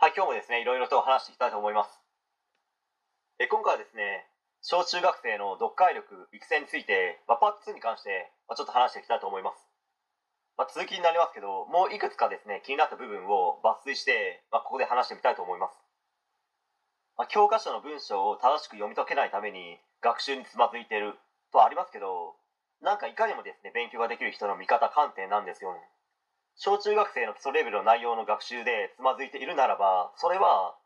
はい、今日もですね、いろいろと話していきたいと思います。え今回はですね、小中学生の読解力育成について、まあ、パート2に関して、まあ、ちょっと話していきたいと思います。まあ、続きになりますけど、もういくつかですね、気になった部分を抜粋して、まあ、ここで話してみたいと思います。ま、教科書の文章を正しく読み解けないために学習につまずいてるとはありますけど、なんかいかにもですね、勉強ができる人の見方、観点なんですよね。小中学生の基礎レベルの内容の学習でつまずいているならばそれは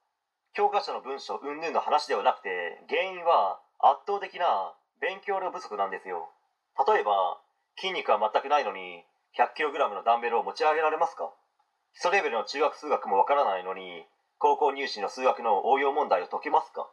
教科書の文章云々の話ではなくて原因は圧倒的な勉強量不足なんですよ。例えば筋肉は全くないのに 100kg のダンベルを持ち上げられますか？基礎レベルの中学数学もわからないのに高校入試の数学の応用問題を解けますか？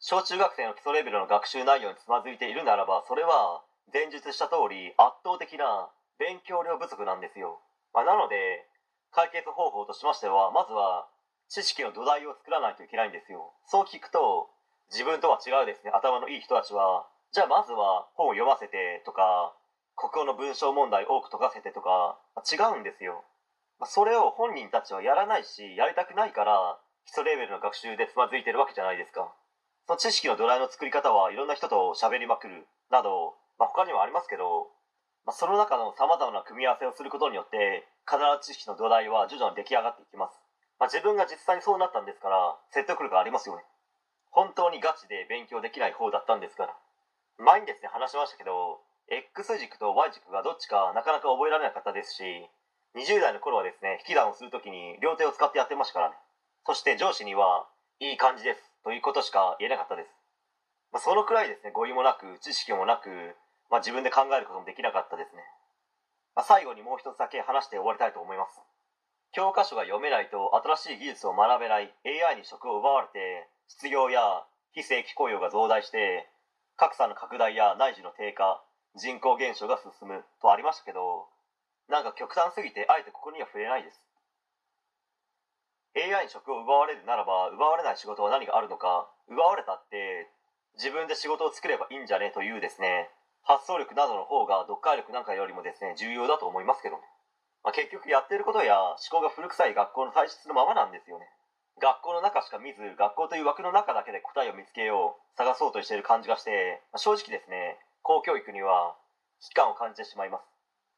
小中学生の基礎レベルの学習内容につまずいているならばそれは前述した通り圧倒的な勉強量不足なんですよ、まあ、なので解決方法としましてはまずは知識の土台を作らないといけないんですよ。そう聞くと自分とは違うですね。頭のいい人たちはじゃあまずは本を読ませてとか国語の文章問題多く解かせてとか、まあ、違うんですよ、まあ、それを本人たちはやらないしやりたくないから基礎レベルの学習でつまずいてるわけじゃないですか。その知識の土台の作り方はいろんな人と喋りまくるなど、まあ、他にもありますけどまあ、その中のさまざまな組み合わせをすることによって必ず知識の土台は徐々に出来上がっていきます、まあ、自分が実際にそうなったんですから説得力ありますよね。本当にガチで勉強できない方だったんですから。前にですね話しましたけど X 軸と Y 軸がどっちかなかなか覚えられなかったですし20代の頃はですね引き算をする時に両手を使ってやってましたからね。そして上司にはいい感じですということしか言えなかったです、まあ、そのくらいですね語彙もなく知識もなくまあ、自分で考えることもできなかったですね、まあ、最後にもう一つだけ話して終わりたいと思います。教科書が読めないと新しい技術を学べない AI に職を奪われて失業や非正規雇用が増大して格差の拡大や内需の低下人口減少が進むとありましたけどなんか極端すぎてあえてここには触れないです。AI に職を奪われるならば奪われない仕事は何があるのか奪われたって自分で仕事を作ればいいんじゃねというですね発想力などの方が読解力なんかよりもですね重要だと思いますけどね、まあ、結局やってることや思考が古臭い学校の体質のままなんですよね。学校の中しか見ず学校という枠の中だけで答えを見つけよう探そうとしている感じがして、まあ、正直ですね公教育には危機感を感じてしまいます、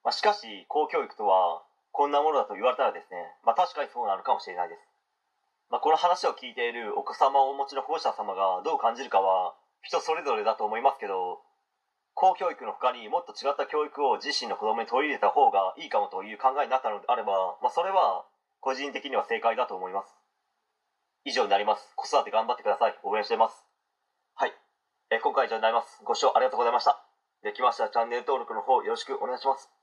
まあ、しかし公教育とはこんなものだと言われたらですね、まあ、確かにそうなのかもしれないです、まあ、この話を聞いているお子様をお持ちの保護者様がどう感じるかは人それぞれだと思いますけど公教育の他にもっと違った教育を自身の子供に取り入れた方がいいかもという考えになったのであれば、まあ、それは個人的には正解だと思います。以上になります。子育て頑張ってください。応援しています。はい。え今回以上になります。ご視聴ありがとうございました。できましたらチャンネル登録の方よろしくお願いします。